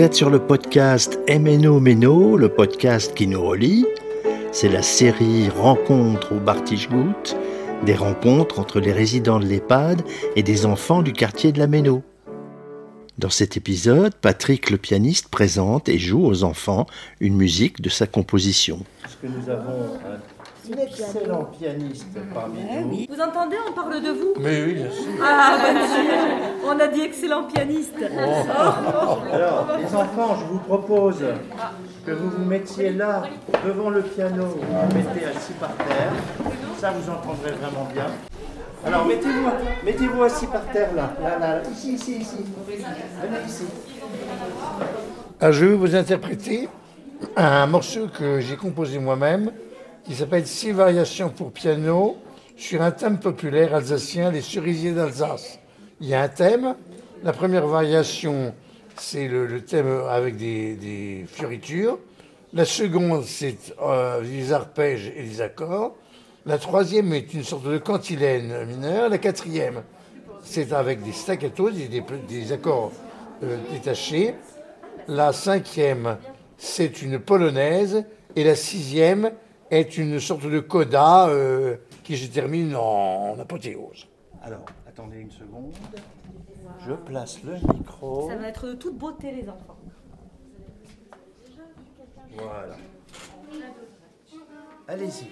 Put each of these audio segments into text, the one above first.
Vous êtes sur le podcast MNO Meno, le podcast qui nous relie. C'est la série Rencontres au Bartichgout, des rencontres entre les résidents de l'EHPAD et des enfants du quartier de la Méno. Dans cet épisode, Patrick le pianiste présente et joue aux enfants une musique de sa composition. Un excellent pianiste parmi nous. Vous entendez, on parle de vous Mais oui, bien sûr. Ah, bonne On a dit excellent pianiste. Alors, les enfants, je vous propose que vous vous mettiez là, devant le piano, vous vous mettez assis par terre. Ça, vous entendrez vraiment bien. Alors, mettez-vous mettez-vous assis par terre là. Là, là, là. Ici, ici, ici. Venez ici. Alors, je vais vous interpréter un morceau que j'ai composé moi-même qui s'appelle Six variations pour piano sur un thème populaire alsacien, les cerisiers d'Alsace. Il y a un thème. La première variation, c'est le, thème avec des, des fioritures. La seconde, c'est euh, les arpèges et les accords. La troisième est une sorte de cantilène mineure. La quatrième, c'est avec des staccatos, des, des- des accords euh, détachés. La cinquième, c'est une polonaise. Et la sixième est une sorte de coda euh, qui se termine en, en apothéose. Alors, attendez une seconde. Je place le micro. Ça va être de toute beauté, les enfants. Voilà. Allez-y.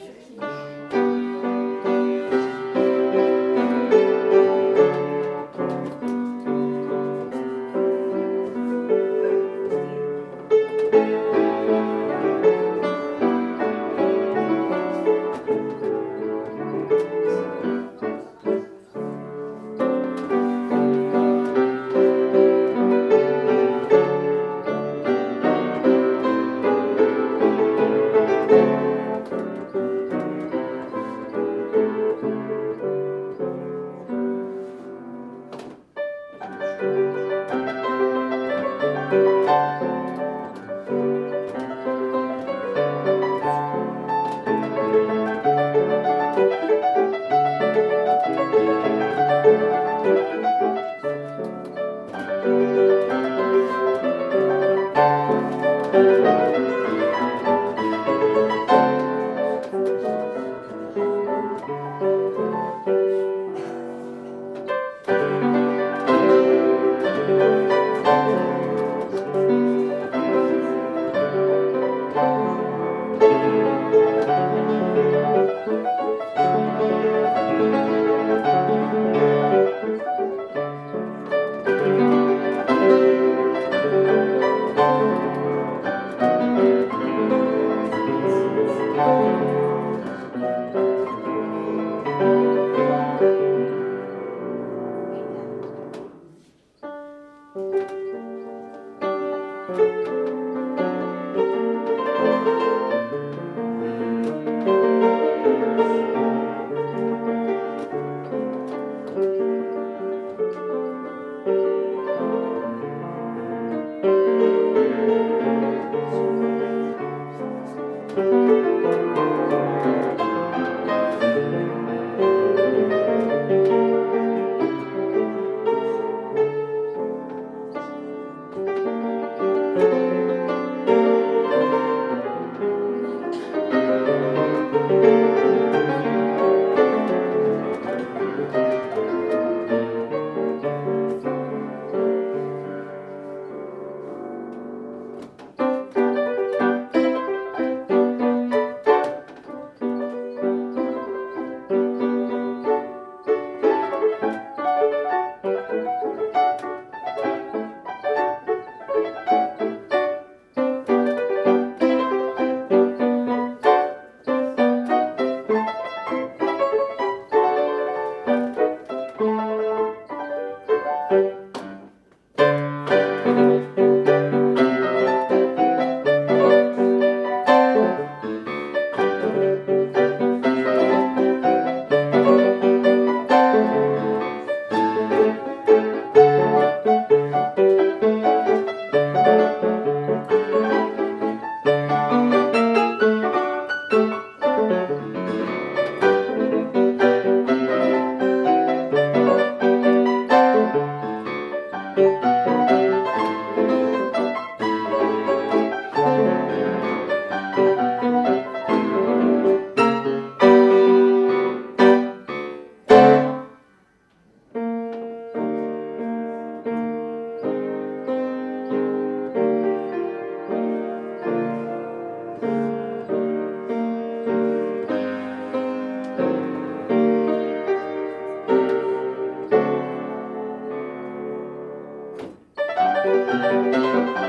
Música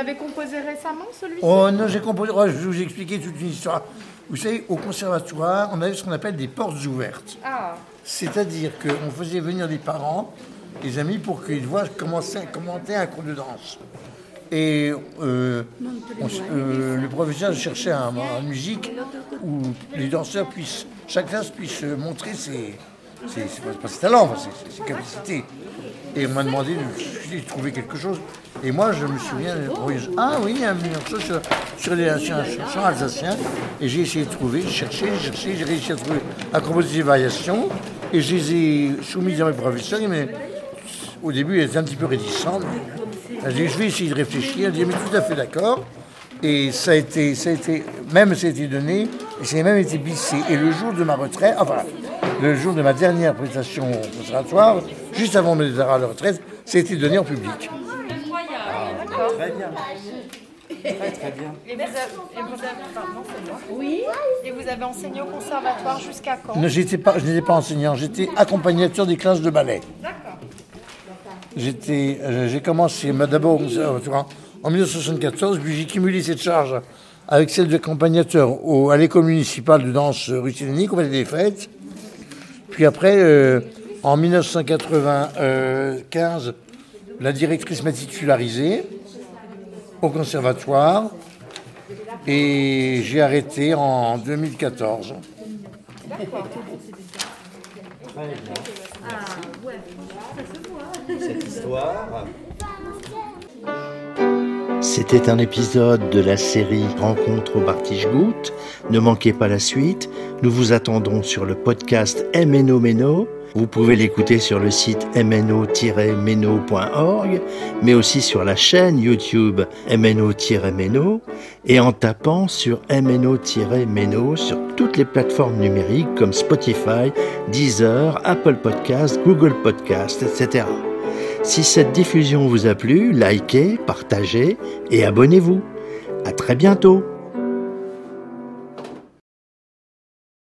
l'avez composé récemment, celui-ci? Oh non, j'ai composé. oh, je vais vous expliquer toute une histoire. Vous savez, au conservatoire, on avait ce qu'on appelle des portes ouvertes. Ah, C'est-à-dire qu'on faisait venir des parents, des amis, pour qu'ils voient commencer, commenter un cours de danse. Et euh, on euh, le professeur cherchait un, un musique où les danseurs puissent, chaque classe puisse montrer ses, ses- pas ses talents, enfin, ses, capacités. Et on m'a demandé de, trouver quelque chose. Et moi, je me souviens, ah oui, il y a un morceau sur, sur, les, sur un. Et j'ai essayé de trouver, j'ai cherché, j'ai cherché, j'ai réussi à trouver, à composer des variations. Et je les ai soumises à mes professeurs. Mais au début, elle était un petit peu réticente. Elle dit, je vais essayer de réfléchir. Elle dit, mais tout à fait d'accord. Et ça a été, ça a été, même ça a été donné, et ça a même été bissé. Et le jour de ma retraite, enfin, le jour de ma dernière prestation au conservatoire, juste avant de me départ à la retraite, ça a été donné en public. et vous avez, et vous avez- pardon, c'est moi. Oui. Et vous avez enseigné au conservatoire jusqu'à quand? Pas, je n'étais pas enseignant, j'étais accompagnateur des classes de ballet. D'accord. J'étais, euh, j'ai commencé d'abord au conservatoire en 1974, puis j'ai cumulé cette charge avec celle d'accompagnateur au- à l'école municipale de danse rue Sélénique, au Palais des Fêtes. Puis après, euh, en 1995, la directrice m'a titularisé au conservatoire et j'ai arrêté en 2014. cette histoire. C'était un épisode de la série Rencontre au Bartichgout. Ne manquez pas la suite. Nous vous attendons sur le podcast MNO Meno. Vous pouvez l'écouter sur le site mno-meno.org, mais aussi sur la chaîne YouTube MNO-Meno et en tapant sur MNO-Meno sur toutes les plateformes numériques comme Spotify, Deezer, Apple Podcast, Google Podcast, etc. Si cette diffusion vous a plu, likez, partagez et abonnez-vous. À très bientôt!